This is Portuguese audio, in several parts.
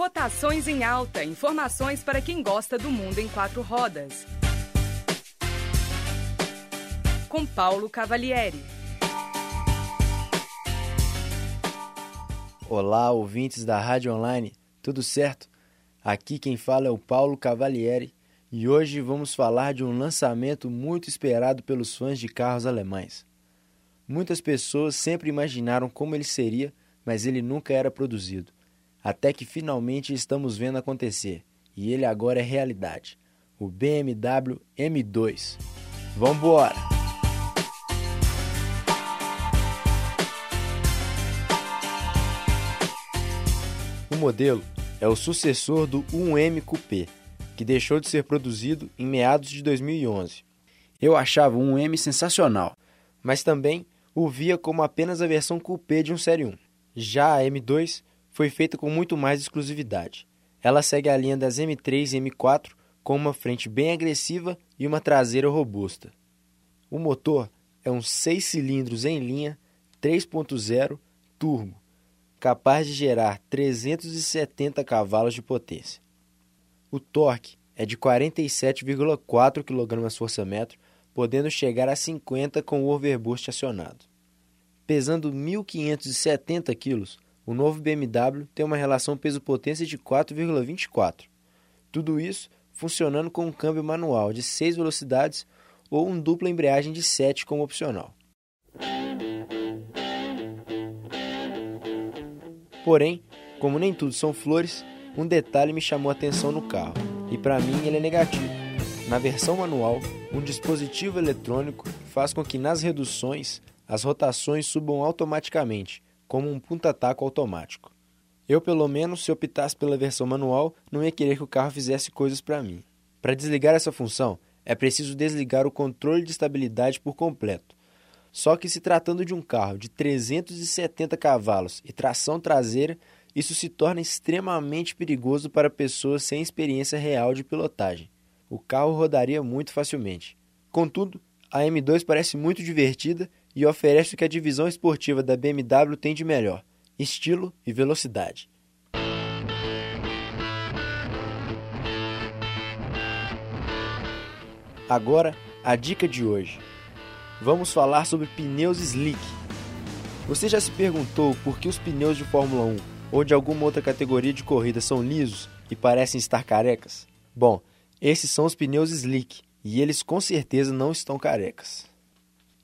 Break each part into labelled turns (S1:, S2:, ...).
S1: Rotações em Alta. Informações para quem gosta do mundo em quatro rodas. Com Paulo Cavalieri.
S2: Olá, ouvintes da Rádio Online, tudo certo? Aqui quem fala é o Paulo Cavalieri e hoje vamos falar de um lançamento muito esperado pelos fãs de carros alemães. Muitas pessoas sempre imaginaram como ele seria, mas ele nunca era produzido. Até que finalmente estamos vendo acontecer, e ele agora é realidade. O BMW M2. Vambora! O modelo é o sucessor do 1M Coupé, que deixou de ser produzido em meados de 2011. Eu achava o 1M sensacional, mas também o via como apenas a versão coupé de um Série 1. Já a M2 foi feita com muito mais exclusividade. Ela segue a linha das M3 e M4 com uma frente bem agressiva e uma traseira robusta. O motor é um 6 cilindros em linha 3.0 turbo, capaz de gerar 370 cavalos de potência. O torque é de 47,4 kgfm, podendo chegar a 50 com o overboost acionado. Pesando 1.570 kg, o novo BMW tem uma relação peso-potência de 4,24. Tudo isso funcionando com um câmbio manual de 6 velocidades ou um dupla embreagem de 7 como opcional. Porém, como nem tudo são flores, um detalhe me chamou a atenção no carro, e para mim ele é negativo. Na versão manual, um dispositivo eletrônico faz com que nas reduções as rotações subam automaticamente, como um punta-taco automático. Eu, pelo menos, se optasse pela versão manual, não ia querer que o carro fizesse coisas para mim. Para desligar essa função, é preciso desligar o controle de estabilidade por completo. Só que se tratando de um carro de 370 cavalos e tração traseira, isso se torna extremamente perigoso para pessoas sem experiência real de pilotagem. O carro rodaria muito facilmente. Contudo, a M2 parece muito divertida e oferece o que a divisão esportiva da BMW tem de melhor: estilo e velocidade. Agora, a dica de hoje. Vamos falar sobre pneus slick. Você já se perguntou por que os pneus de Fórmula 1 ou de alguma outra categoria de corrida são lisos e parecem estar carecas? Bom, esses são os pneus slick e eles com certeza não estão carecas.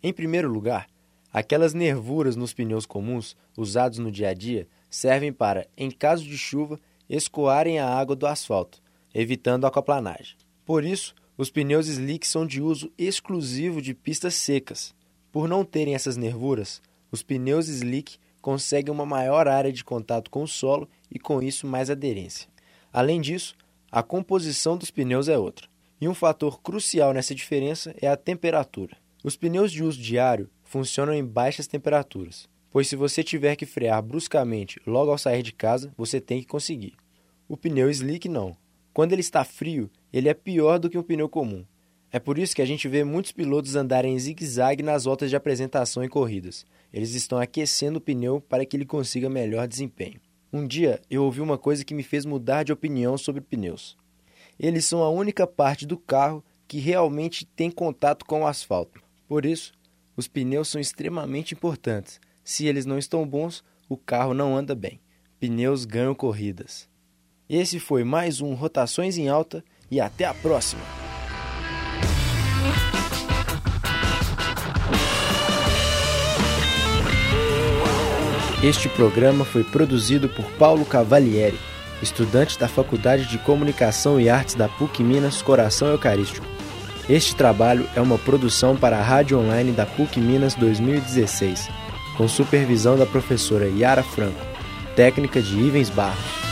S2: Em primeiro lugar, aquelas nervuras nos pneus comuns usados no dia a dia servem para, em caso de chuva, escoarem a água do asfalto, evitando a aquaplanagem. Por isso, os pneus slick são de uso exclusivo de pistas secas. Por não terem essas nervuras, os pneus slick conseguem uma maior área de contato com o solo e, com isso, mais aderência. Além disso, a composição dos pneus é outra. E um fator crucial nessa diferença é a temperatura. Os pneus de uso diário funcionam em baixas temperaturas, pois se você tiver que frear bruscamente logo ao sair de casa, você tem que conseguir. O pneu slick não. Quando ele está frio, ele é pior do que um pneu comum. É por isso que a gente vê muitos pilotos andarem em zigue-zague nas voltas de apresentação em corridas. Eles estão aquecendo o pneu para que ele consiga melhor desempenho. Um dia eu ouvi uma coisa que me fez mudar de opinião sobre pneus. Eles são a única parte do carro que realmente tem contato com o asfalto. Por isso, os pneus são extremamente importantes. Se eles não estão bons, o carro não anda bem. Pneus ganham corridas. Esse foi mais um Rotações em Alta e até a próxima! Este programa foi produzido por Paulo Cavalieri estudante da Faculdade de Comunicação e Artes da PUC Minas Coração Eucarístico. Este trabalho é uma produção para a Rádio Online da PUC Minas 2016, com supervisão da professora Yara Franco, técnica de Ivens Barros.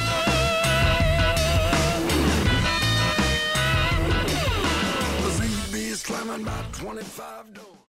S2: $25.